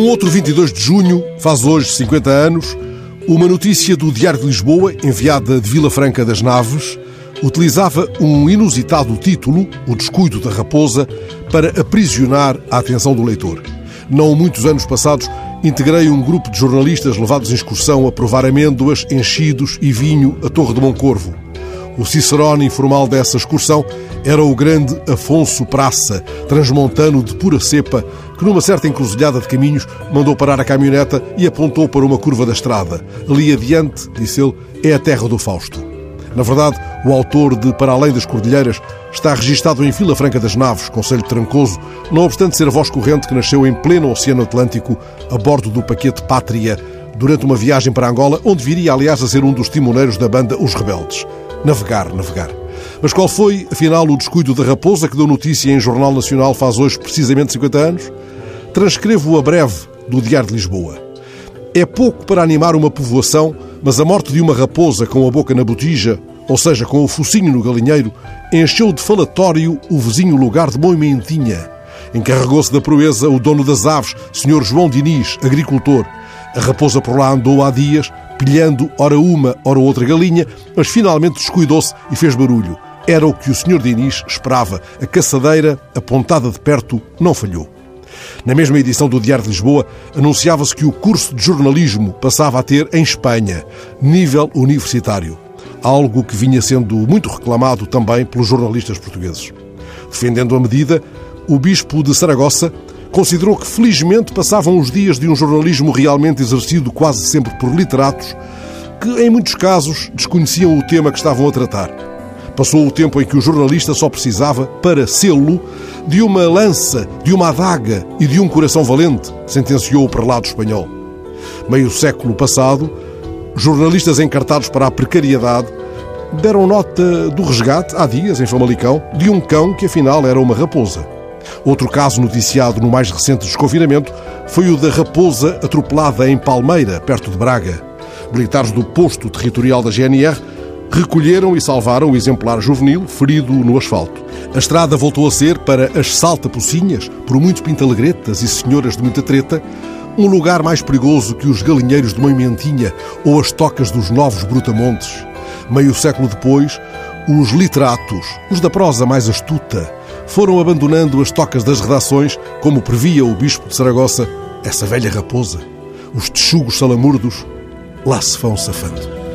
outro 22 de junho, faz hoje 50 anos, uma notícia do Diário de Lisboa, enviada de Vila Franca das Naves, utilizava um inusitado título, O Descuido da Raposa, para aprisionar a atenção do leitor. Não muitos anos passados, integrei um grupo de jornalistas levados em excursão a provar amêndoas, enchidos e vinho a Torre de Moncorvo. O cicerone informal dessa excursão era o grande Afonso Praça, transmontano de pura cepa, que numa certa encruzilhada de caminhos mandou parar a caminhoneta e apontou para uma curva da estrada. Ali adiante, disse ele, é a terra do Fausto. Na verdade, o autor de Para Além das Cordilheiras está registado em Vila Franca das Naves, Conselho Trancoso, não obstante ser a voz corrente que nasceu em pleno Oceano Atlântico, a bordo do paquete Pátria, durante uma viagem para Angola, onde viria, aliás, a ser um dos timoneiros da banda Os Rebeldes. Navegar, navegar. Mas qual foi, afinal, o descuido da raposa que deu notícia em Jornal Nacional faz hoje precisamente 50 anos? Transcrevo-o a breve do Diário de Lisboa. É pouco para animar uma povoação, mas a morte de uma raposa com a boca na botija, ou seja, com o focinho no galinheiro, encheu de falatório o vizinho lugar de Moimentinha. Encarregou-se da proeza o dono das aves, Sr. João Diniz, agricultor. A raposa por lá andou há dias, pilhando ora uma, ora outra galinha, mas finalmente descuidou-se e fez barulho. Era o que o Sr. Diniz esperava. A caçadeira, apontada de perto, não falhou. Na mesma edição do Diário de Lisboa, anunciava-se que o curso de jornalismo passava a ter em Espanha, nível universitário. Algo que vinha sendo muito reclamado também pelos jornalistas portugueses. Defendendo a medida, o bispo de Saragossa considerou que felizmente passavam os dias de um jornalismo realmente exercido quase sempre por literatos que, em muitos casos, desconheciam o tema que estavam a tratar. Passou o tempo em que o jornalista só precisava, para sê-lo, de uma lança, de uma adaga e de um coração valente, sentenciou o prelado espanhol. Meio século passado, jornalistas encartados para a precariedade deram nota do resgate, há dias, em Famalicão, de um cão que afinal era uma raposa. Outro caso noticiado no mais recente desconfinamento foi o da raposa atropelada em Palmeira, perto de Braga. Militares do posto territorial da GNR recolheram e salvaram o exemplar juvenil ferido no asfalto. A estrada voltou a ser, para as salta-pocinhas, por muitos pintalegretas e senhoras de muita treta, um lugar mais perigoso que os galinheiros de Moimentinha ou as tocas dos novos brutamontes. Meio século depois, os literatos, os da prosa mais astuta, foram abandonando as tocas das redações, como previa o bispo de Saragossa, essa velha raposa. Os texugos salamurdos lá se vão safando.